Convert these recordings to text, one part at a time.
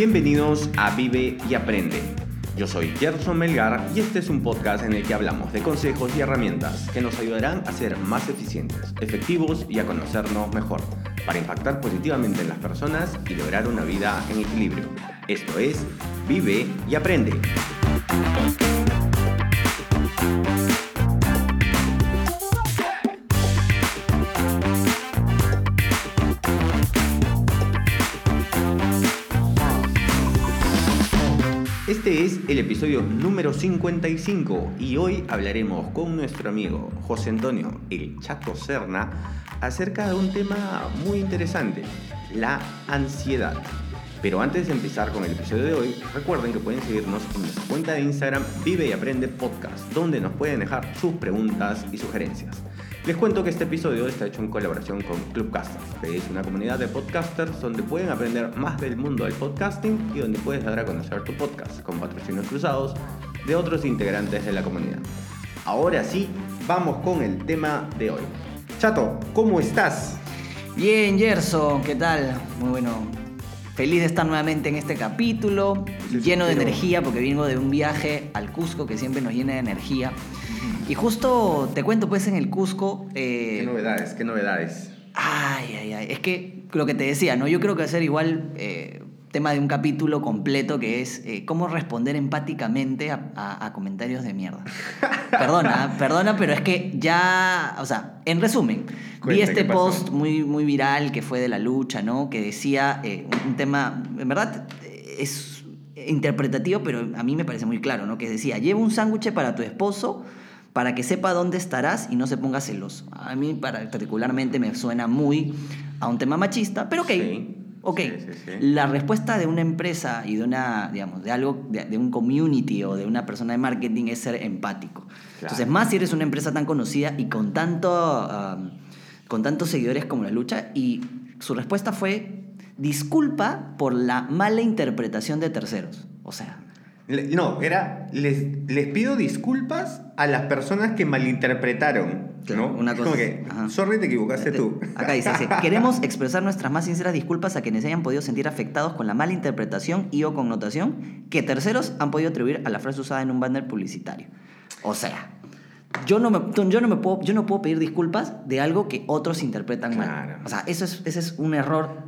Bienvenidos a Vive y Aprende. Yo soy Gerson Melgar y este es un podcast en el que hablamos de consejos y herramientas que nos ayudarán a ser más eficientes, efectivos y a conocernos mejor, para impactar positivamente en las personas y lograr una vida en equilibrio. Esto es Vive y Aprende. El episodio número 55 y hoy hablaremos con nuestro amigo José Antonio El Chato Serna acerca de un tema muy interesante, la ansiedad. Pero antes de empezar con el episodio de hoy, recuerden que pueden seguirnos en nuestra cuenta de Instagram Vive y Aprende Podcast, donde nos pueden dejar sus preguntas y sugerencias. Les cuento que este episodio está hecho en colaboración con Clubcasters, que es una comunidad de podcasters donde pueden aprender más del mundo del podcasting y donde puedes dar a conocer tu podcast con patrocinios cruzados de otros integrantes de la comunidad. Ahora sí, vamos con el tema de hoy. Chato, ¿cómo estás? Bien, Gerson, ¿qué tal? Muy bueno. Feliz de estar nuevamente en este capítulo, lleno de energía porque vengo de un viaje al Cusco que siempre nos llena de energía. Y justo te cuento, pues en el Cusco. Eh, ¿Qué novedades? ¿Qué novedades? Ay, ay, ay. Es que lo que te decía, ¿no? Yo creo que hacer igual eh, tema de un capítulo completo que es eh, cómo responder empáticamente a, comentarios de mierda. perdona, perdona, pero es que ya. O sea, en resumen, vi este post muy, muy viral que fue de la lucha, ¿no? Que decía un tema. En verdad, es interpretativo, pero a mí me parece muy claro, ¿no? Que decía: lleva un sándwich para tu esposo para que sepa dónde estarás y no se ponga celoso. A mí particularmente me suena muy a un tema machista, pero ok. Ok, la respuesta de una empresa y de una, digamos, de algo, de, un community o de una persona de marketing es ser empático. Entonces, más si eres una empresa tan conocida y con tanto, con tantos seguidores como la lucha, y su respuesta fue disculpa por la mala interpretación de terceros. O sea, no, era, les, les pido disculpas a las personas que malinterpretaron. ¿No? Una cosa. Que, sorry, te equivocaste tú. Acá dice, queremos expresar nuestras más sinceras disculpas a quienes hayan podido sentir afectados con la mala interpretación y o connotación que terceros han podido atribuir a la frase usada en un banner publicitario. O sea, yo no, me, yo no, me puedo, yo no puedo pedir disculpas de algo que otros interpretan mal. O sea, eso es, ese es un error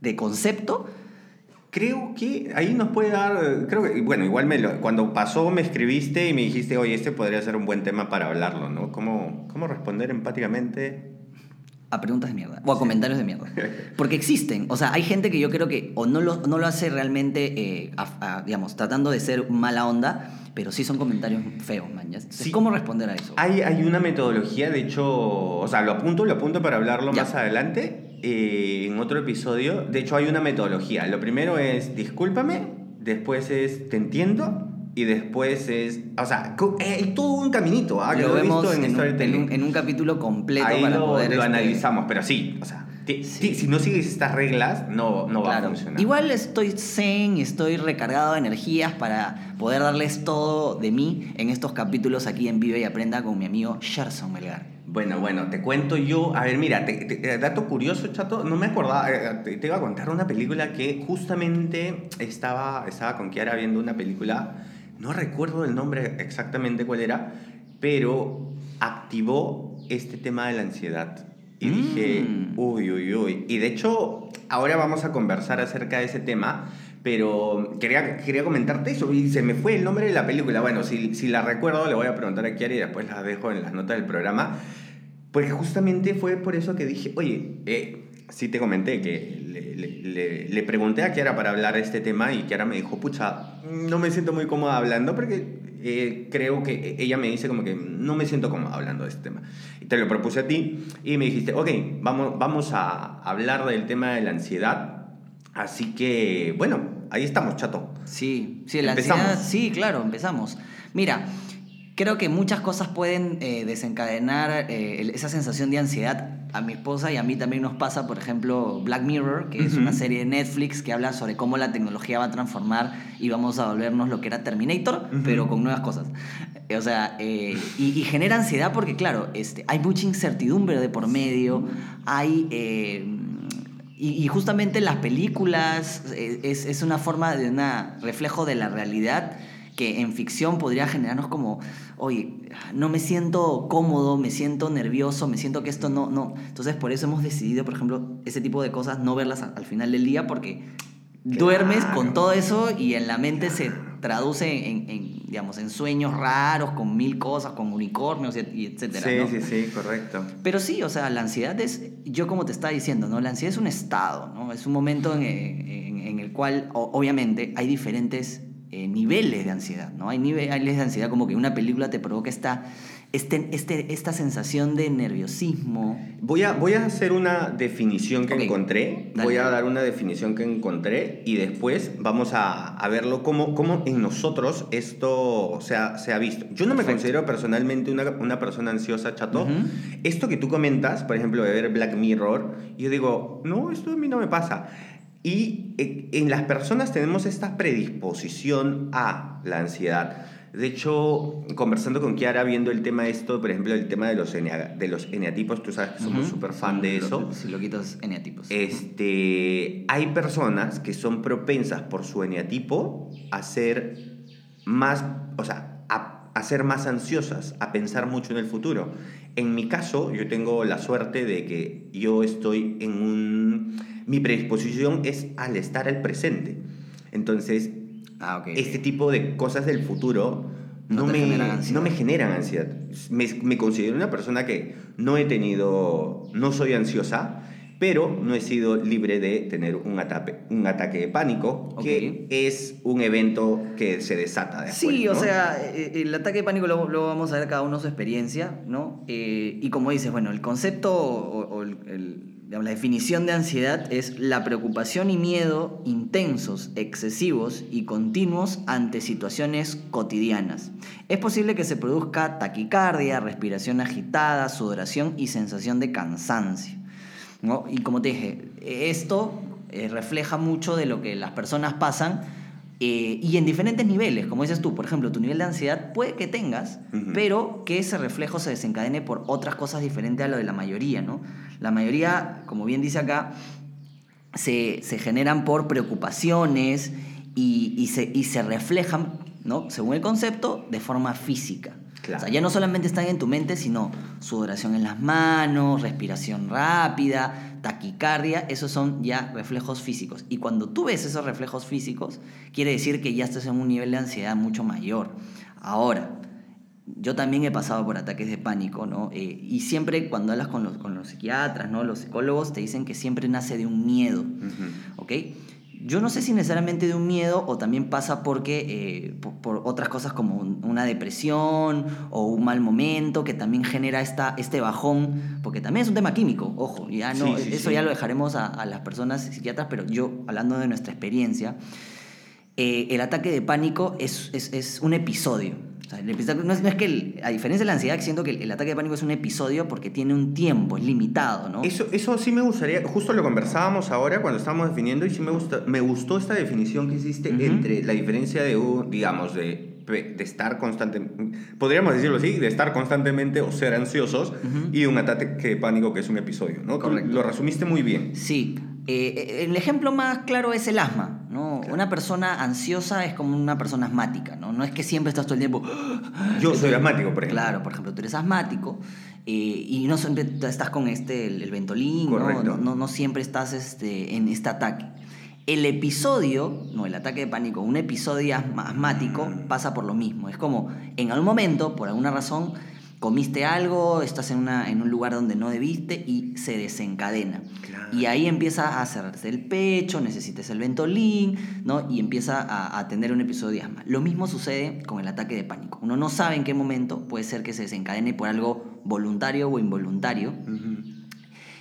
de concepto Creo que ahí nos puede dar, creo que, bueno, igual me cuando pasó me escribiste y me dijiste, oye, este podría ser un buen tema para hablarlo, ¿no? ¿Cómo, cómo responder empáticamente? A preguntas de mierda, o a comentarios de mierda. Porque existen, o sea, hay gente que yo creo que o no lo, no lo hace realmente, eh, digamos, tratando de ser mala onda, pero sí son comentarios feos, man. ¿Cómo responder a eso? Hay, hay una metodología, de hecho, o sea, lo apunto, lo apunto para hablarlo más adelante eh, en otro episodio. De hecho, hay una metodología. Lo primero es discúlpame, después es te entiendo y después es. O sea, eh, hay todo un caminito. ¿ah? Lo, vemos en, un, en, un, capítulo completo Ahí para lo, poder. Lo este, analizamos, pero sí, o sea. Si no sigues estas reglas, no, no va a funcionar. Igual estoy zen, estoy recargado de energías para poder darles todo de mí en estos capítulos aquí en Vive y Aprenda con mi amigo Sherson Melgar. Bueno, bueno, te cuento yo. A ver, mira, te, dato curioso, chato. No me acordaba. Eh, te, iba a contar una película que justamente estaba, estaba con Kiara viendo una película. No recuerdo el nombre exactamente cuál era, pero activó este tema de la ansiedad. Y dije, mm. uy, uy, uy. Y de hecho, ahora vamos a conversar acerca de ese tema pero quería, quería comentarte eso y se me fue el nombre de la película. Bueno, si, si la recuerdo, le voy a preguntar a Kiara y después la dejo en las notas del programa. Porque justamente fue por eso que dije, oye, eh, sí te comenté que le, le, pregunté a Kiara para hablar de este tema y Kiara me dijo, pucha, no me siento muy cómoda hablando porque eh, creo que ella me dice como que no me siento cómoda hablando de este tema. Y te lo propuse a ti y me dijiste, ok, vamos, vamos a hablar del tema de la ansiedad. Así que, bueno, ahí estamos, chato. Sí, sí, la ansiedad, sí, claro, empezamos. Mira, creo que muchas cosas pueden eh, desencadenar eh, esa sensación de ansiedad. A mi esposa y a mí también nos pasa, por ejemplo, Black Mirror, que es una serie de Netflix que habla sobre cómo la tecnología va a transformar y vamos a volvernos lo que era Terminator, pero con nuevas cosas. O sea, eh, y, genera ansiedad porque, claro, este, hay mucha incertidumbre de por medio, hay Y, y justamente las películas es, es una forma de un reflejo de la realidad que en ficción podría generarnos como, oye, no me siento cómodo, me siento nervioso, me siento que esto no, no. Entonces por eso hemos decidido, por ejemplo, ese tipo de cosas no verlas al final del día porque duermes con todo eso y en la mente se traduce en, en, digamos, en sueños raros, con mil cosas, con unicornios y, etcétera. Sí, ¿no? sí, sí, correcto. Pero sí, o sea, la ansiedad es, yo como te estaba diciendo, ¿no? La ansiedad es un estado, ¿no? Es un momento en, en- en el cual, obviamente, hay diferentes eh, niveles de ansiedad, ¿no? Hay niveles de ansiedad como que una película te provoca esta, este, este, esta sensación de nerviosismo. Voy a, voy a hacer una definición que encontré. Dale. Voy a dar una definición que encontré y después vamos a, a verlo cómo, cómo en nosotros esto se ha, se ha visto. Yo no me considero personalmente una, una persona ansiosa, chato. Esto que tú comentas, por ejemplo, de ver Black Mirror, yo digo, no, esto a mí no me pasa. Y eh, en las personas tenemos esta predisposición a la ansiedad. De hecho, conversando con Kiara, viendo el tema de esto, por ejemplo, el tema de los, enea- de los eneatipos, tú sabes que somos Ujú. súper fan de eso. Si lo quitas, eneatipos. Este, hay personas que son propensas por su eneatipo a ser más, o sea, a, a ser más ansiosas, a pensar mucho en el futuro. En mi caso, yo tengo la suerte de que yo estoy en un... Mi predisposición es al estar al presente. Entonces, ah, ok. este tipo de cosas del futuro No no, me, generan no me generan ansiedad. Me, me considero una persona que no he tenido, no soy ansiosa, pero no he sido libre de tener un ataque, un ataque de pánico, que es un evento que se desata después. Sí, o sea, eh, el ataque de pánico lo, lo vamos a ver cada uno su experiencia, ¿no? Eh, y como dices, bueno, el concepto o, o el- el- digamos, la definición de ansiedad es la preocupación y miedo intensos, excesivos y continuos ante situaciones cotidianas. Es posible que se produzca taquicardia, respiración agitada, sudoración y sensación de cansancio. ¿No? Y como te dije, esto eh, refleja mucho de lo que las personas pasan eh, y en diferentes niveles, como dices tú, por ejemplo, tu nivel de ansiedad puede que tengas, pero que ese reflejo se desencadene por otras cosas diferentes a lo de la mayoría, ¿no? La mayoría, como bien dice acá, se, se generan por preocupaciones y, y se, y se reflejan, ¿no? Según el concepto, de forma física. Claro. O sea, ya no solamente están en tu mente, sino sudoración en las manos, respiración rápida, taquicardia, esos son ya reflejos físicos. Y cuando tú ves esos reflejos físicos, quiere decir que ya estás en un nivel de ansiedad mucho mayor. Ahora, yo también he pasado por ataques de pánico, ¿no? Eh, y siempre cuando hablas con los, con los psiquiatras, ¿no? Los psicólogos te dicen que siempre nace de un miedo, Ujú. ¿ok? Yo no sé si necesariamente de un miedo o también pasa porque eh, por, por otras cosas como un- una depresión o un mal momento que también genera esta, este bajón, porque también es un tema químico, ojo, ya no, Sí, sí, eso sí. ya lo dejaremos a, a las personas psiquiatras, pero yo, hablando de nuestra experiencia, eh, el ataque de pánico es, es, es un episodio. O sea, el episodio- no, es, no es que, el- a diferencia de la ansiedad, siento que el, el ataque de pánico es un episodio porque tiene un tiempo, es limitado, ¿no? Eso, eso sí me gustaría, justo lo conversábamos ahora cuando estábamos definiendo y sí me, gusta, me gustó esta definición que hiciste entre la diferencia de, digamos, de, de estar constantemente, podríamos decirlo así, de estar constantemente o ser ansiosos y un ataque de pánico que es un episodio, ¿no? Correcto. Lo resumiste muy bien. Sí. Eh, el ejemplo más claro es el asma, ¿no? Una persona ansiosa es como una persona asmática, ¿no? No es que siempre estás todo el tiempo... Yo soy asmático, por ejemplo. Claro, por ejemplo, tú eres asmático eh, y no siempre estás con este, el, el ventolín, ¿no? No, no, no siempre estás este, en este ataque. El episodio, no, el ataque de pánico, un episodio asmático Mm. pasa por lo mismo. Es como, en algún momento, por alguna razón, comiste algo, estás en, una, en un lugar donde no debiste y se desencadena. Claro. Y ahí empieza a cerrarse el pecho, necesitas el ventolín, ¿no? Y empieza a, a tener un episodio de asma. Lo mismo sucede con el ataque de pánico. Uno no sabe en qué momento puede ser que se desencadene por algo voluntario o involuntario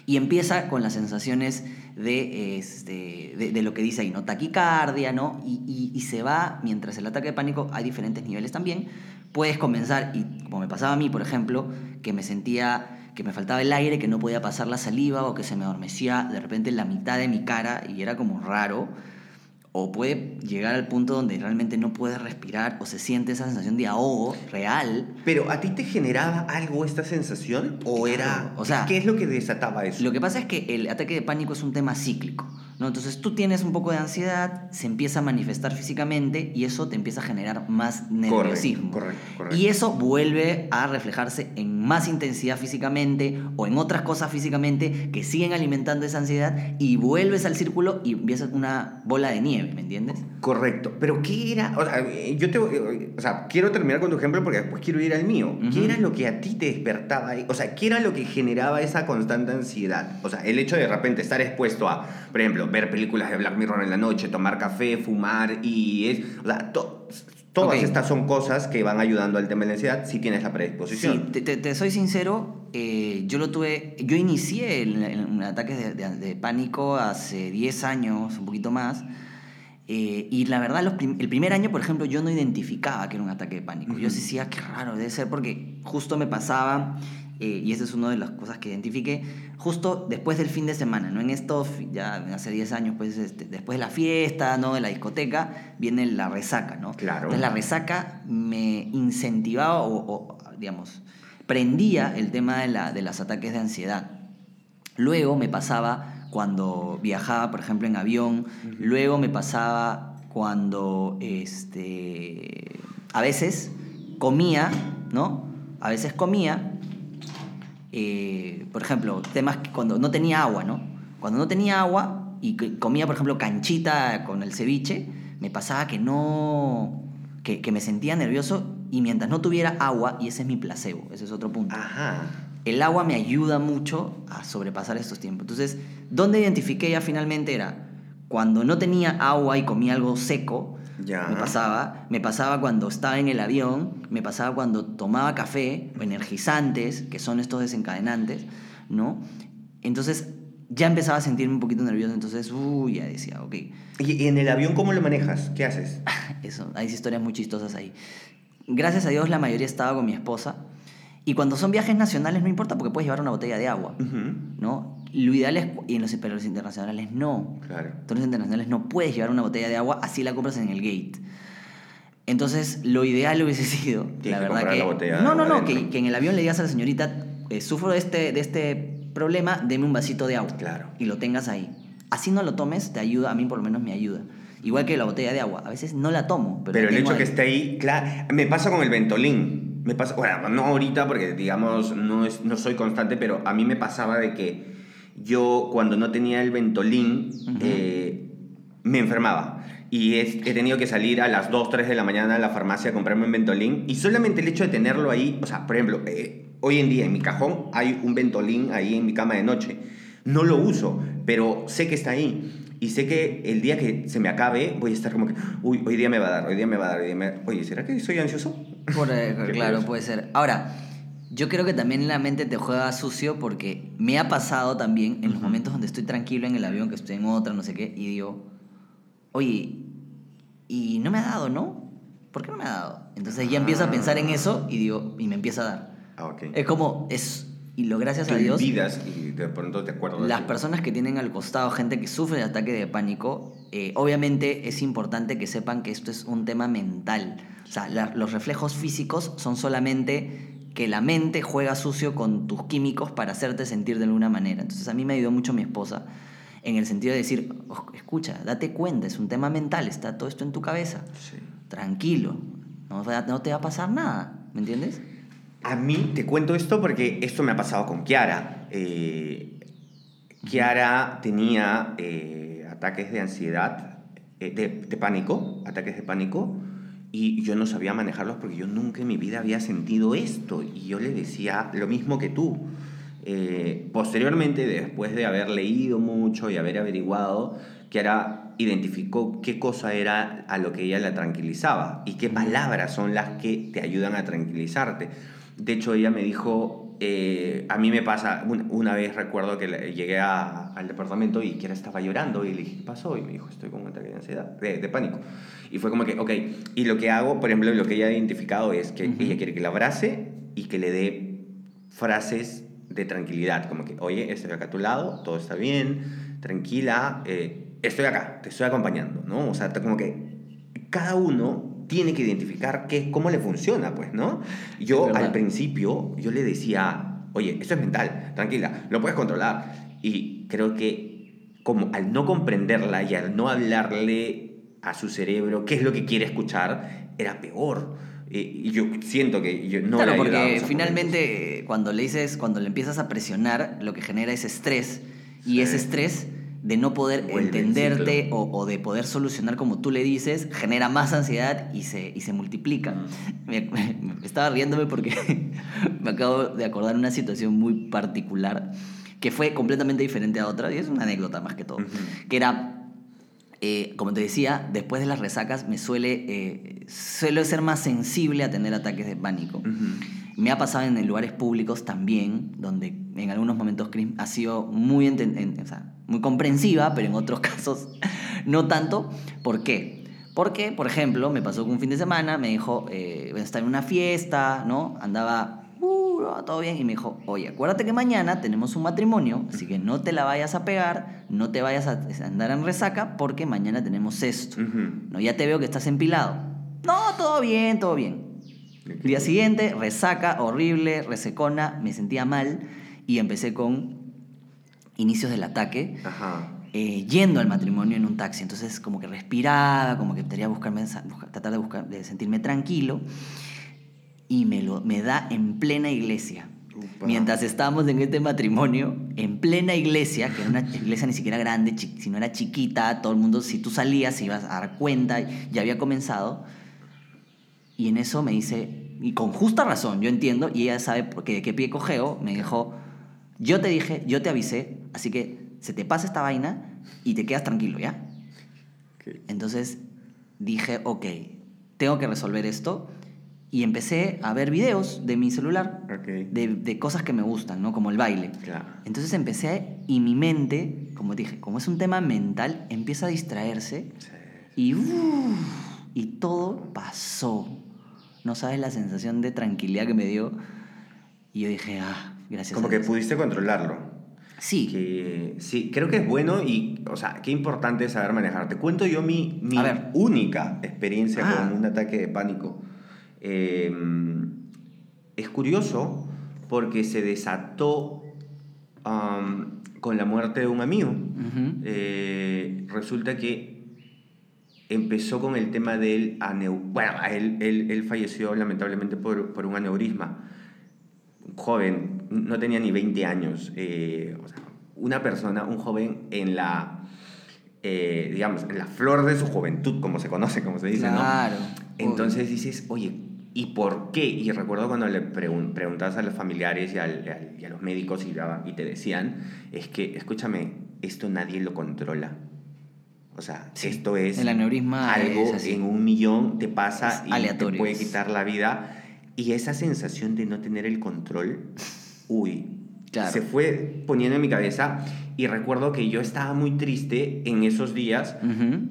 y empieza con las sensaciones de, este, de, de lo que dice ahí, ¿no? Taquicardia, ¿no? Y, y- y se va, mientras el ataque de pánico hay diferentes niveles también, puedes comenzar, y como me pasaba a mí, por ejemplo, que me sentía que me faltaba el aire, que no podía pasar la saliva o que se me adormecía de repente en la mitad de mi cara y era como raro. o puede llegar al punto donde realmente no puedes respirar o se siente esa sensación de ahogo real. Pero ¿a ti te generaba algo esta sensación o era o sea, qué es lo que desataba eso? Lo que pasa es que el ataque de pánico es un tema cíclico. ¿No? Entonces tú tienes un poco de ansiedad, se empieza a manifestar físicamente y eso te empieza a generar más nerviosismo. Correcto, correcto, Y eso vuelve a reflejarse en más intensidad físicamente o en otras cosas físicamente que siguen alimentando esa ansiedad y vuelves al círculo y empiezas una bola de nieve, ¿me entiendes? Correcto. Pero ¿qué era? O sea, yo te, o sea, quiero terminar con tu ejemplo porque después quiero ir al mío. ¿Qué era lo que a ti te despertaba? O sea, ¿qué era lo que generaba esa constante ansiedad? O sea, el hecho de de repente estar expuesto a, por ejemplo, ver películas de Black Mirror en la noche, tomar café, fumar y es... O sea, todas estas son cosas que van ayudando al tema de la ansiedad si tienes la predisposición. Sí, te, soy sincero, eh, yo lo tuve, yo inicié un ataque de, de, pánico hace 10 años, un poquito más, eh, y la verdad, el primer año, por ejemplo, yo no identificaba que era un ataque de pánico. Yo decía, qué raro, debe ser porque justo me pasaba eh, y esa es una de las cosas que identifiqué, justo después del fin de semana, ¿no? En esto, ya hace 10 años, pues este, después de la fiesta, ¿no? De la discoteca, viene la resaca, ¿no? Claro. Entonces la resaca me incentivaba o, digamos, prendía el tema de, la, de los ataques de ansiedad. Luego me pasaba cuando viajaba, por ejemplo, en avión, luego me pasaba cuando, este, a veces comía, ¿no? A veces comía eh, por ejemplo, temas cuando no tenía agua, ¿no? Cuando no tenía agua y comía, por ejemplo, canchita con el ceviche, me pasaba que no, que, me sentía nervioso y mientras no tuviera agua, y ese es mi placebo, ese es otro punto. El agua me ayuda mucho a sobrepasar estos tiempos. Entonces, ¿dónde identifiqué ya finalmente era? Cuando no tenía agua y comía algo seco, me pasaba, me pasaba cuando estaba en el avión, me pasaba cuando tomaba café, energizantes, que son estos desencadenantes, ¿no? Entonces ya empezaba a sentirme un poquito nervioso, entonces, uy, ya decía, ok. ¿Y en el avión cómo lo manejas? ¿Qué haces? Eso, hay historias muy chistosas ahí. Gracias a Dios la mayoría estaba con mi esposa. Y cuando son viajes nacionales no importa porque puedes llevar una botella de agua, ¿no? Lo ideal es, y en los, pero internacionales no. Claro. En los internacionales no puedes llevar una botella de agua, así la compras en el gate. Entonces, lo ideal hubiese sido, la verdad que... La botella no, no, no, que, que, en el avión le digas a la señorita, eh, sufro de este, de este problema, deme un vasito de agua. Claro. Y lo tengas ahí. Así no lo tomes, te ayuda, a mí por lo menos me ayuda. Igual que la botella de agua. A veces no la tomo. Pero, pero el hecho que esté ahí, claro. Me pasa con el Ventolín. Me pasa, bueno, no ahorita porque digamos no, es, no soy constante, pero a mí me pasaba de que yo cuando no tenía el Ventolín eh, me enfermaba. Y he, tenido que salir a las 2, 3 de la mañana a la farmacia a comprarme un Ventolín. Y solamente el hecho de tenerlo ahí, o sea, por ejemplo, eh, hoy en día en mi cajón hay un Ventolín ahí en mi cama de noche. No lo uso, pero sé que está ahí. Y sé que el día que se me acabe, voy a estar como que, uy, hoy día me va a dar, hoy día me va a dar, hoy día Oye, ¿será que soy ansioso? claro, puede ser. Ahora, yo creo que también la mente te juega sucio porque me ha pasado también en los momentos donde estoy tranquilo en el avión, que estoy en otra, no sé qué, y digo, oye, y no me ha dado, ¿no? ¿Por qué no me ha dado? Entonces ya empiezo a pensar en eso y digo, y me empieza a dar. Ah, Es como, es, y lo gracias a Dios. Vidas y de pronto te acuerdas. Las personas que tienen al costado gente que sufre de ataque de pánico, eh, obviamente es importante que sepan que esto es un tema mental. O sea, los reflejos físicos son solamente que la mente juega sucio con tus químicos para hacerte sentir de alguna manera. Entonces a mí me ayudó mucho mi esposa en el sentido de decir, oh, escucha, date cuenta, es un tema mental, está todo esto en tu cabeza. Tranquilo, no, no te va a pasar nada, ¿me entiendes? A mí te cuento esto porque esto me ha pasado con Kiara. Eh, Kiara tenía eh, ataques de ansiedad, eh, de, de, pánico, ataques de pánico, y yo no sabía manejarlos porque yo nunca en mi vida había sentido esto. Y yo le decía lo mismo que tú. Eh, posteriormente, después de haber leído mucho y haber averiguado, era identificó qué cosa era a lo que ella la tranquilizaba y qué palabras son las que te ayudan a tranquilizarte. De hecho, ella me dijo, eh, a mí me pasa, una, vez recuerdo que llegué al departamento y Kiara estaba llorando y le dije, ¿qué pasó? Y me dijo, estoy con un ataque de ansiedad, de pánico. Y fue como que, ok, y lo que hago, por ejemplo, lo que ella ha identificado es que ella quiere que la abrace y que le dé frases de tranquilidad, como que, oye, estoy acá a tu lado, todo está bien, tranquila, eh, estoy acá, te estoy acompañando, ¿no? O sea, como que cada uno tiene que identificar qué, cómo le funciona, pues, ¿no? Yo al principio, yo le decía, oye, esto es mental, tranquila, lo puedes controlar. Y creo que como al no comprenderla y al no hablarle a su cerebro qué es lo que quiere escuchar, era peor. Y yo siento que yo no Claro, porque finalmente cuando le dices, cuando le empiezas a presionar, lo que genera es estrés. Y ese estrés de no poder entenderte o, de poder solucionar como tú le dices, genera más ansiedad y se, y se multiplica. Me, estaba riéndome porque me acabo de acordar una situación muy particular que fue completamente diferente a otra, y es una anécdota más que todo, que era, eh, como te decía, después de las resacas me suele, eh, suelo ser más sensible a tener ataques de pánico. Me ha pasado en lugares públicos también, donde en algunos momentos ha sido muy, muy comprensiva, pero en otros casos no tanto. ¿Por qué? Porque, por ejemplo, me pasó que un fin de semana me dijo, eh, estaba en una fiesta, ¿no? Andaba, uh, todo bien, y me dijo, oye, acuérdate que mañana tenemos un matrimonio, así que no te la vayas a pegar, no te vayas a andar en resaca, porque mañana tenemos esto. ¿no? Ya te veo que estás empilado. No, todo bien, todo bien. Día siguiente, resaca, horrible, resecona, me sentía mal y empecé con inicios del ataque. Eh, yendo al matrimonio en un taxi. Entonces, como que respiraba, como que quería buscarme, tratar de, buscar, de sentirme tranquilo. Y me, lo, me da en plena iglesia. Mientras estábamos en este matrimonio, en plena iglesia, que era una iglesia ni siquiera grande, si no era chiquita, todo el mundo, si tú salías, se ibas a dar cuenta, ya había comenzado y en eso me dice, y con justa razón, yo entiendo, y ella sabe que de qué pie cogeo, me dijo, yo te dije, yo te avisé, así que se te pasa esta vaina y te quedas tranquilo, ¿ya? Entonces dije, ok, tengo que resolver esto. Y empecé a ver videos de mi celular, de, de, cosas que me gustan, ¿no? Como el baile. Entonces empecé, y mi mente, como dije, como es un tema mental, empieza a distraerse. Y, y todo pasó. No sabes la sensación de tranquilidad que me dio. Y yo dije, ah, gracias. Como que pudiste controlarlo. Sí. sí, creo que es bueno y, o sea, qué importante es saber manejar. Te cuento yo mi, mi única experiencia con ah. un ataque de pánico. Em, es curioso porque se desató con la muerte de un amigo. Eh, resulta que empezó con el tema del aneurisma. Bueno, él, él, él, falleció lamentablemente por, por, un aneurisma. Joven, no tenía ni 20 años. Eh, o sea, una persona, un joven en la, eh, digamos, en la flor de su juventud, como se conoce, como se dice, claro, ¿no? Entonces dices, oye, ¿y por qué? Y recuerdo cuando le preguntabas a los familiares y, al, y a los médicos y, y te decían, es que, escúchame, esto nadie lo controla o sea, esto es el aneurisma algo en un millón te pasa y te puede quitar la vida. Y esa sensación de no tener el control, uy, se fue poniendo en mi cabeza. Y recuerdo que yo estaba muy triste en esos días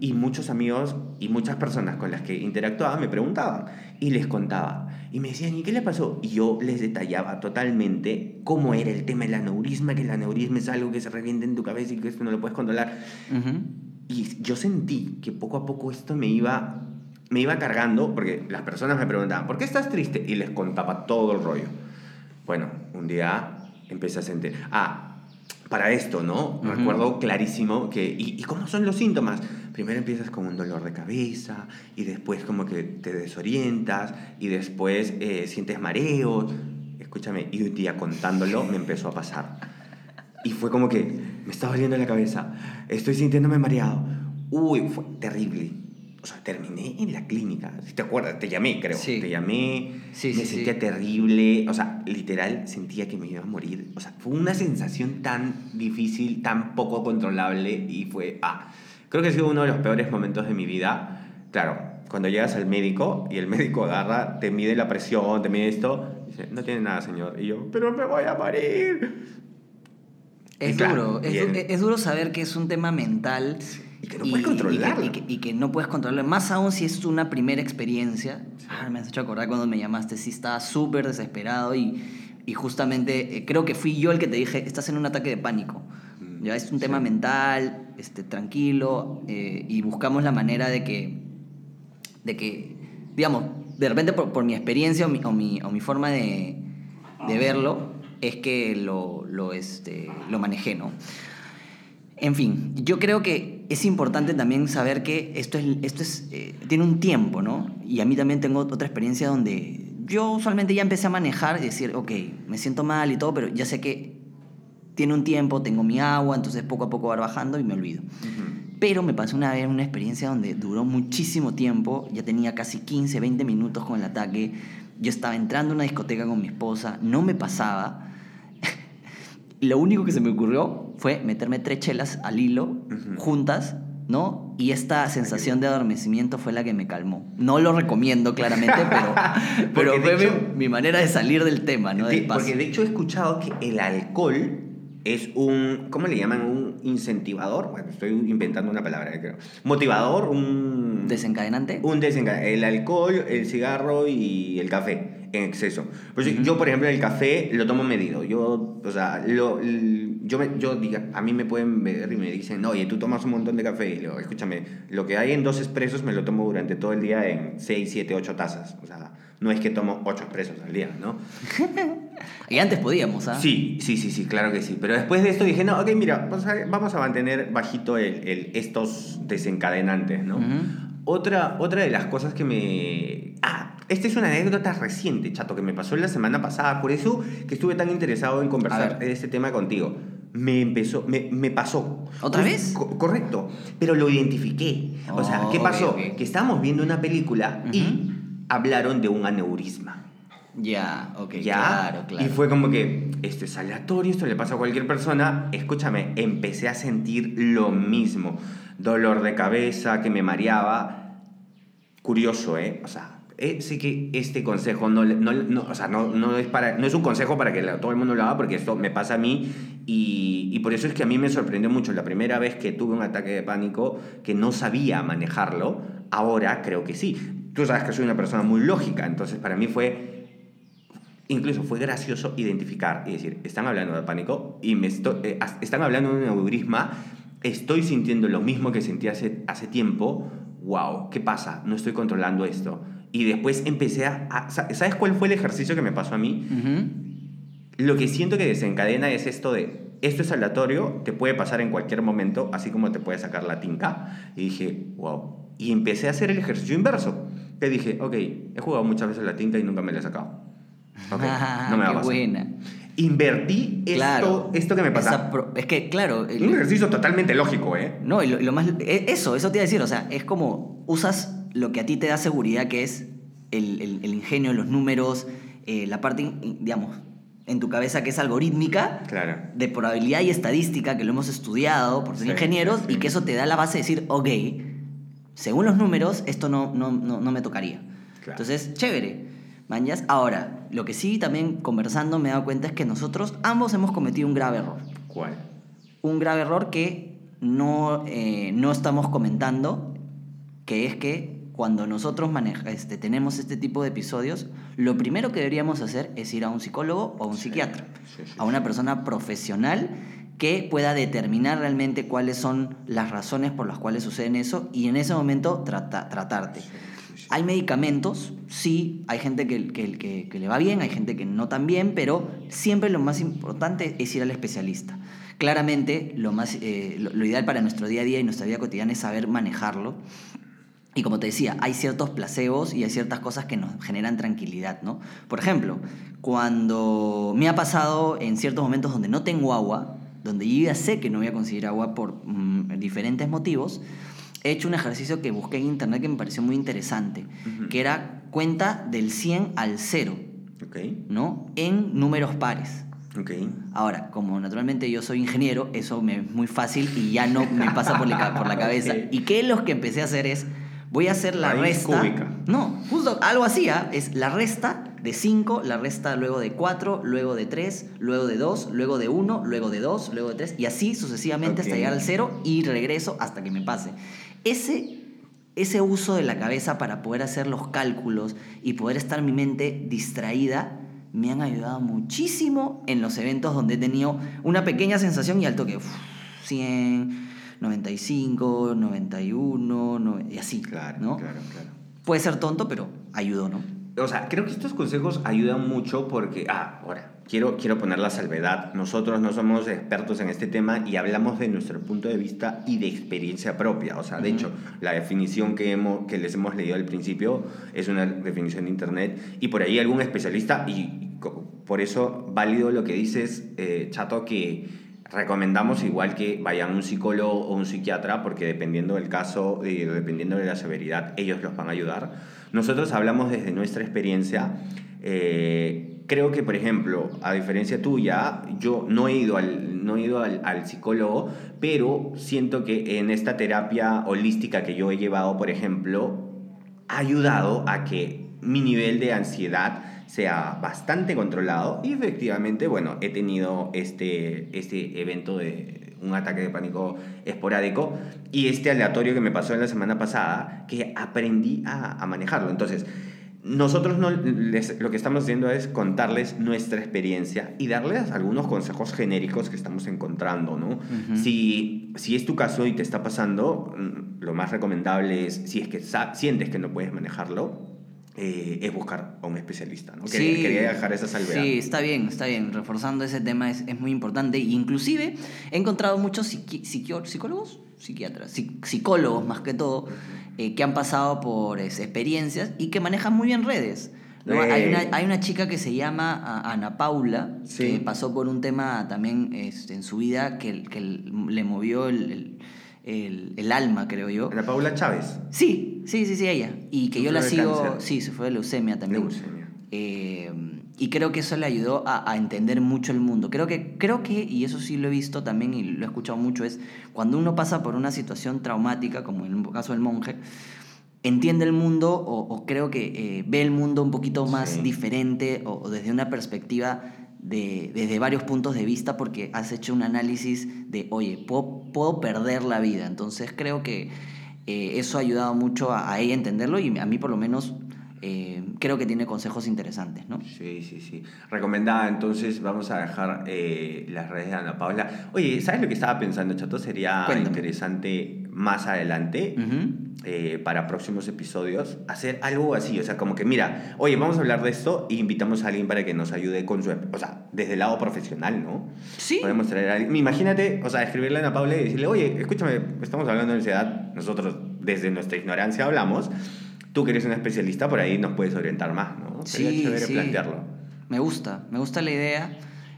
y muchos amigos y muchas personas con las que interactuaba me preguntaban y les contaba. Y me decían, ¿y qué le pasó? Y yo les detallaba totalmente cómo era el tema del aneurisma, que el aneurisma es algo que se revienta en tu cabeza y que esto no lo puedes controlar. Y yo sentí que poco a poco esto me iba, me iba cargando, porque las personas me preguntaban, ¿por qué estás triste? Y les contaba todo el rollo. Bueno, un día empecé a sentir, ah, para esto, ¿no? Recuerdo clarísimo que, ¿y, cómo son los síntomas? Primero empiezas con un dolor de cabeza y después como que te desorientas y después eh, sientes mareos. Escúchame, y un día contándolo me empezó a pasar. Y fue como que me estaba doliendo la cabeza, estoy sintiéndome mareado. Uy, fue terrible. O sea, terminé en la clínica. Si te acuerdas, te llamé, creo. Sí. Te llamé, sí, me sentía terrible. O sea, literal, sentía que me iba a morir. O sea, fue una sensación tan difícil, tan poco controlable. Y fue, ah, creo que ha sido uno de los peores momentos de mi vida. Claro, cuando llegas al médico y el médico agarra, te mide la presión, te mide esto, dice, no tiene nada, señor. Y yo, pero me voy a morir. Es duro, es, duro saber que es un tema mental. Y que no puedes controlarlo. Y que, no puedes controlarlo. Más aún si es una primera experiencia. Ah, me has hecho acordar cuando me llamaste. Sí, estaba súper desesperado y, y justamente eh, creo que fui yo el que te dije, estás en un ataque de pánico. Mm. Ya es un tema mental, este, tranquilo, eh, y buscamos la manera de que, de que digamos, de repente por, por mi experiencia o mi, o mi, o mi forma de, de, verlo, es que lo, lo, este, lo manejé, ¿no? En fin, yo creo que es importante también saber que esto, es, esto es, eh, tiene un tiempo, ¿no? Y a mí también tengo otra experiencia donde yo usualmente ya empecé a manejar y decir, ok, me siento mal y todo, pero ya sé que tiene un tiempo, tengo mi agua, entonces poco a poco va bajando y me olvido. Pero me pasó una vez una experiencia donde duró muchísimo tiempo, ya tenía casi 15, 20 minutos con el ataque, yo estaba entrando a una discoteca con mi esposa, no me pasaba. Lo único que se me ocurrió fue meterme tres chelas al hilo, juntas, ¿no? Y esta sensación de adormecimiento fue la que me calmó. No lo recomiendo claramente, pero, pero fue hecho, mi, mi, manera de salir del tema, ¿no? Del porque de hecho he escuchado que el alcohol es un, ¿cómo le llaman? Un incentivador. Bueno, estoy inventando una palabra, creo. Motivador, un... ¿Desencadenante? Un desencadenante. El alcohol, el cigarro y el café en exceso. Pues uh -huh. Yo, por ejemplo, el café lo tomo medido. Yo, o sea, lo, yo, me, yo diga, a mí me pueden ver y me dicen, oye, tú tomas un montón de café. Y lo, escúchame, lo que hay en dos expresos me lo tomo durante todo el día en 6, 7, 8 tazas. O sea, no es que tomo 8 expresos al día, ¿no? y antes podíamos, ¿ah? Sí, sí, sí, sí, claro que sí. Pero después de esto dije, no, ok, mira, vamos a, vamos a mantener bajito el, el, estos desencadenantes, ¿no? Uh -huh. otra, otra de las cosas que me... Ah, esta es una anécdota reciente, chato, que me pasó la semana pasada. Por eso que estuve tan interesado en conversar de este tema contigo. Me empezó, me, me pasó. ¿Otra vez? Co correcto, pero lo identifiqué. Oh, o sea, ¿qué pasó? Okay, okay. Que estábamos viendo una película uh -huh. y hablaron de un aneurisma. Ya, ok, ¿Ya? claro, claro. Y fue como que, esto es aleatorio, esto le pasa a cualquier persona. Escúchame, empecé a sentir lo mismo. Dolor de cabeza, que me mareaba. Curioso, ¿eh? O sea, eh, sé que este consejo no, no, no, o sea, no, es para, no es un consejo para que todo el mundo lo haga, porque esto me pasa a mí y, y, por eso es que a mí me sorprendió mucho la primera vez que tuve un ataque de pánico que no sabía manejarlo, ahora creo que sí. Tú sabes que soy una persona muy lógica, entonces para mí fue, incluso fue gracioso identificar y decir, están hablando de pánico y me estoy, eh, están hablando de un neurisma, estoy sintiendo lo mismo que sentí hace, hace tiempo, wow, ¿qué pasa? No estoy controlando esto. Y después empecé a, a, ¿Sabes cuál fue el ejercicio que me pasó a mí? Uh -huh. Lo que siento que desencadena es esto de, esto es aleatorio, te puede pasar en cualquier momento, así como te puede sacar la tinca. Y dije, wow. Y empecé a hacer el ejercicio inverso. Que dije, ok, he jugado muchas veces la tinta y nunca me la he sacado. Okay, no me va a pasar. buena. Invertí claro, esto, esto que me pasa. Es que, claro. El, un ejercicio totalmente lógico, ¿eh? No, y lo, lo más. E, eso, eso te iba a decir. O sea, es como usas lo que a ti te da seguridad, que es el, el, el ingenio, los números, eh, la parte, digamos, en tu cabeza que es algorítmica, claro. de probabilidad y estadística, que lo hemos estudiado por ser sí, ingenieros, sí, sí. y que eso te da la base de decir, ok, según los números, esto no, no, no, no me tocaría. Claro. Entonces, chévere. Mañas. Ahora, lo que sí también conversando me he dado cuenta es que nosotros ambos hemos cometido un grave error. ¿Cuál? Un grave error que no, eh, no estamos comentando, que es que cuando nosotros maneja, este, tenemos este tipo de episodios, lo primero que deberíamos hacer es ir a un psicólogo o a un sí, psiquiatra, sí, sí, a una persona profesional que pueda determinar realmente cuáles son las razones por las cuales suceden eso y en ese momento trata, tratarte. Hay medicamentos, sí, hay gente que, que, que, que, le va bien, hay gente que no tan bien, pero siempre lo más importante es ir al especialista. Claramente, lo, más, eh, lo, lo ideal para nuestro día a día y nuestra vida cotidiana es saber manejarlo. Y como te decía, hay ciertos placebos y hay ciertas cosas que nos generan tranquilidad, ¿no? Por ejemplo, cuando me ha pasado en ciertos momentos donde no tengo agua, donde yo ya sé que no voy a conseguir agua por mmm, diferentes motivos, he hecho un ejercicio que busqué en internet que me pareció muy interesante, uh -huh. que era cuenta del 100 al 0, okay. ¿no? En números pares. Okay. Ahora, como naturalmente yo soy ingeniero, eso me es muy fácil y ya no me pasa por la, por la cabeza. okay. ¿Y qué es lo que empecé a hacer es voy a hacer la Raíz resta. Cúbica. No, justo algo así, ¿eh? es la resta de 5, la resta luego de 4, luego de 3, luego de 2, luego de 1, luego de 2, luego de 3, y así sucesivamente okay. hasta llegar al 0 y regreso hasta que me pase. Ese, ese uso de la cabeza para poder hacer los cálculos y poder estar mi mente distraída me han ayudado muchísimo en los eventos donde he tenido una pequeña sensación y al toque. Uf, 100, 95, 91, no- y así, Claro, ¿no? claro, claro. Puede ser tonto, pero ayudó, ¿no? O sea, creo que estos consejos ayudan mucho porque, ah, ahora, quiero, quiero poner la salvedad. Nosotros no somos expertos en este tema y hablamos de nuestro punto de vista y de experiencia propia. O sea, de Ujú. hecho, la definición que, hemos, que les hemos leído al principio es una definición de internet y por ahí algún especialista, y, por eso válido lo que dices, eh, Chato, que recomendamos igual que vayan un psicólogo o un psiquiatra porque dependiendo del caso y dependiendo de la severidad ellos los van a ayudar. Nosotros hablamos desde nuestra experiencia. eh, creo que, por ejemplo, a diferencia tuya, yo no he ido, al, no he ido al, al psicólogo, pero siento que en esta terapia holística que yo he llevado, por ejemplo, ha ayudado a que mi nivel de ansiedad sea bastante controlado y efectivamente, bueno, he tenido este, este evento de un ataque de pánico esporádico y este aleatorio que me pasó en la semana pasada que aprendí a, a manejarlo. Entonces, nosotros no les- lo que estamos haciendo es contarles nuestra experiencia y darles algunos consejos genéricos que estamos encontrando, ¿no? Si, si es tu caso y te está pasando, mm, lo más recomendable es, si es que sientes que no puedes manejarlo, eh, es buscar a un especialista, ¿no? Quería, quería dejar esa salvedad. Sí, está bien, está bien. Reforzando ese tema es, es muy importante. Inclusive he encontrado muchos psiqui- psicólogos, psiquiatras, psi- psicólogos más que todo, eh, que han pasado por es, experiencias y que manejan muy bien redes. ¿no? Eh. Hay, una, hay una chica que se llama Ana Paula, Sí. que pasó por un tema también este, en su vida que, que le movió el, el- el- el alma, creo yo. Ana Paula Chávez. Sí, sí, sí, sí, ella. Y que yo la sigo. cáncer. Sí, se fue de leucemia también. Leucemia. Eh, y creo que eso le ayudó a, a entender mucho el mundo. Creo que, creo que, y eso sí lo he visto también y lo he escuchado mucho, es cuando uno pasa por una situación traumática, como en el caso del monje, entiende el mundo o, o creo que eh, ve el mundo un poquito más Sí. diferente o, o desde una perspectiva de, desde varios puntos de vista porque has hecho un análisis de, oye, puedo, puedo perder la vida. Entonces creo que eh, eso ha ayudado mucho a, a ella a entenderlo y a mí por lo menos eh, creo que tiene consejos interesantes, ¿no? Sí, sí, sí. Recomendada, entonces vamos a dejar eh, las redes de Ana Paula. Oye, ¿sabes lo que estaba pensando, Chato? Sería Cuéntame. interesante más adelante, eh, para próximos episodios, hacer algo así. O sea, como que, mira, oye, vamos a hablar de esto y invitamos a alguien para que nos ayude con su... O sea, desde el lado profesional, ¿no? Sí. Podemos traer a alguien. Imagínate, o sea, escribirle a Ana Paula y decirle, oye, escúchame, estamos hablando de ansiedad, nosotros desde nuestra ignorancia hablamos. Tú que eres una especialista, por ahí nos puedes orientar más, ¿no? Sería Sí, chévere sí. plantearlo. Me gusta, me gusta la idea.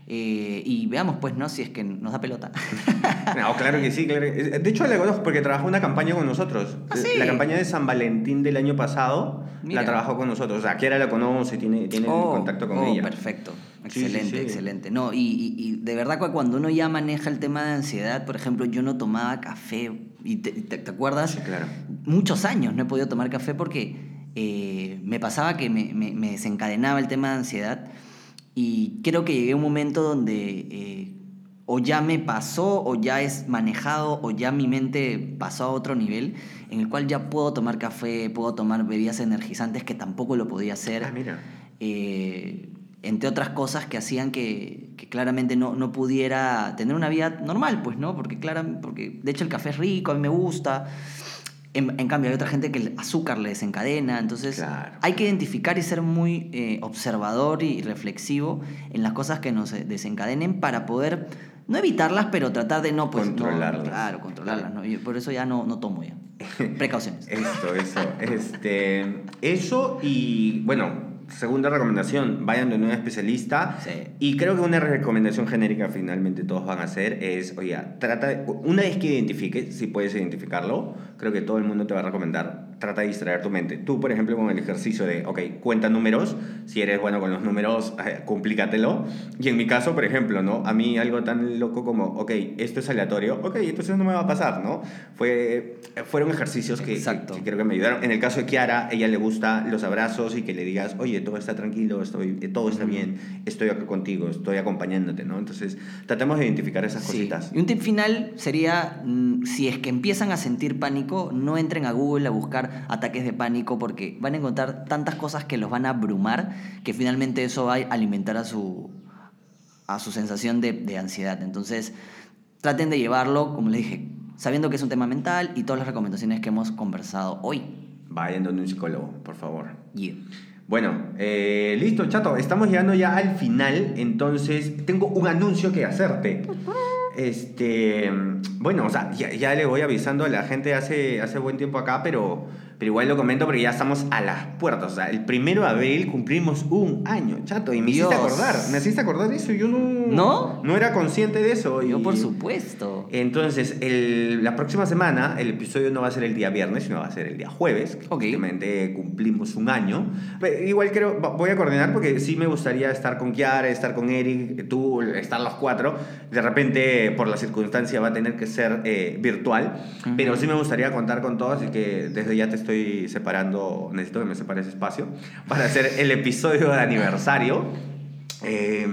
Eh, y veamos, pues, ¿no? Si es que nos da pelota. No, claro que sí, claro. que- De hecho, la conozco porque trabajó una campaña con nosotros. ¿Ah, sí? La campaña de San Valentín del año pasado Mira. la trabajó con nosotros. O sea, Kiara la conoce, tiene, tiene Oh, contacto con oh, ella. Perfecto. Sí, sí, Excelente, sí. excelente. No, y, y- y de verdad cuando uno ya maneja el tema de ansiedad, por ejemplo, yo no tomaba café. ¿Y te, te- te acuerdas? Sí, claro. Muchos años no he podido tomar café porque eh, me pasaba que me, me- me desencadenaba el tema de ansiedad. Y creo que llegué a un momento donde eh, o ya me pasó, o ya es manejado, o ya mi mente pasó a otro nivel, en el cual ya puedo tomar café, puedo tomar bebidas energizantes que tampoco lo podía hacer Ah, mira. eh, entre otras cosas que hacían que, que claramente no, no pudiera tener una vida normal, pues, ¿no? Porque, claro, porque de hecho el café es rico, a mí me gusta. En, en cambio, hay otra gente que el azúcar le desencadena. Entonces, Claro. hay que identificar y ser muy eh, observador y reflexivo en las cosas que nos desencadenen para poder, no evitarlas, pero tratar de no, pues, no- Controlarlas. claro, controlarlas. ¿no? Y por eso ya no, no tomo ya. Precauciones. Esto, eso. este, eso y, bueno, segunda recomendación, vayan de un especialista. Sí. Y creo que una recomendación genérica finalmente todos van a hacer es, oye, trata de- una vez que identifiques, si puedes identificarlo, creo que todo el mundo te va a recomendar, trata de distraer tu mente. Tú, por ejemplo, con el ejercicio de, ok, cuenta números, si eres bueno con los números, eh, complícatelo. Y en mi caso, por ejemplo, ¿no? A mí algo tan loco como, ok, esto es aleatorio, ok, entonces no me va a pasar, ¿no? Fue, fueron ejercicios que, que, creo que me ayudaron. En el caso de Kiara, ella le gusta los abrazos y que le digas, oye, todo está tranquilo, estoy, eh, todo está bien, estoy acá contigo, estoy acompañándote, ¿no? Entonces, tratemos de identificar esas Sí. cositas. Y un tip final sería, mm, si es que empiezan a sentir pánico, no entren a Google a buscar ataques de pánico porque van a encontrar tantas cosas que los van a abrumar que finalmente eso va a alimentar a su, a su sensación de, de ansiedad. Entonces, traten de llevarlo, como le dije, sabiendo que es un tema mental y todas las recomendaciones que hemos conversado hoy. Vayan donde un psicólogo, por favor. Yeah. Bueno, eh, listo, chato. Estamos llegando ya al final. Entonces, tengo un anuncio que hacerte. Este, bueno, o sea, ya, ya le voy avisando a la gente hace, hace buen tiempo acá, pero pero igual lo comento porque ya estamos a las puertas. O sea, el primero de abril cumplimos un año, chato. Y me Dios. hiciste acordar. Me hiciste acordar de eso. Yo no. ¿No? No era consciente de eso. Yo, y- por supuesto. Entonces, el- la próxima semana, el episodio no va a ser el día viernes, sino va a ser el día jueves. que Ok. Justamente cumplimos un año. Pero igual creo, voy a coordinar porque sí me gustaría estar con Kiara, estar con Eric, tú, estar los cuatro. De repente, por la circunstancia, va a tener que ser eh, virtual. Ujú. Pero sí me gustaría contar con todos, así que desde ya te estoy separando, necesito que me separes espacio, para hacer el episodio de aniversario. Eh,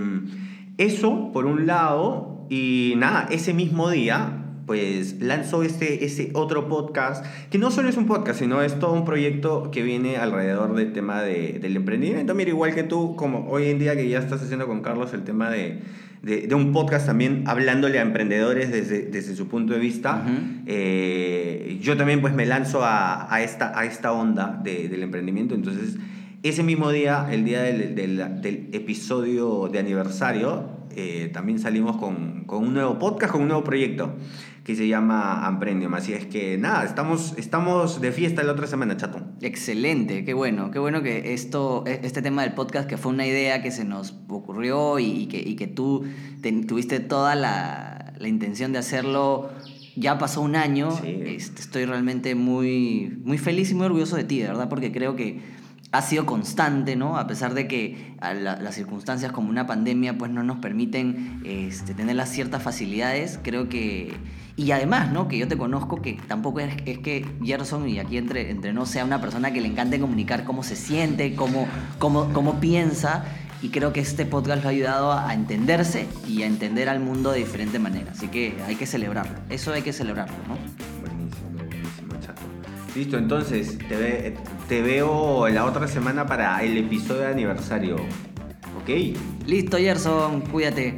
eso, por un lado, y nada, ese mismo día, pues lanzó este, ese otro podcast, que no solo es un podcast, sino es todo un proyecto que viene alrededor del tema de- del emprendimiento. Mira, igual que tú, como hoy en día que ya estás haciendo con Carlos el tema de, de, de un podcast también hablándole a emprendedores desde, desde su punto de vista, eh, yo también pues me lanzo a, a esta, a esta onda de- del emprendimiento. Entonces, ese mismo día, el día del, del- del episodio de aniversario, eh, también salimos con, con un nuevo podcast, con un nuevo proyecto que se llama Emprendium. Así es que nada, estamos, estamos de fiesta la otra semana, chato. Excelente, qué bueno, qué bueno que esto, e- este tema del podcast, que fue una idea que se nos ocurrió y, y que, y que tú tuviste toda la, la intención de hacerlo, ya pasó un año, Sí. este, estoy realmente muy, muy feliz y muy orgulloso de ti, de verdad, porque creo que has sido constante, ¿no? A pesar de que la- las circunstancias como una pandemia pues no nos permiten este, tener las ciertas facilidades, creo que... Y además, ¿no? Que yo te conozco, que tampoco es, es que Gerson, y aquí entre, entre no sea una persona que le encante comunicar cómo se siente, cómo, cómo, cómo piensa, y creo que este podcast lo ha ayudado a entenderse y a entender al mundo de diferente manera. Así que hay que celebrarlo, eso hay que celebrarlo, ¿no? Buenísimo, buenísimo, chato. Listo, entonces te, ve- te veo la otra semana para el episodio de aniversario. ¿Ok? Listo, Gerson, cuídate.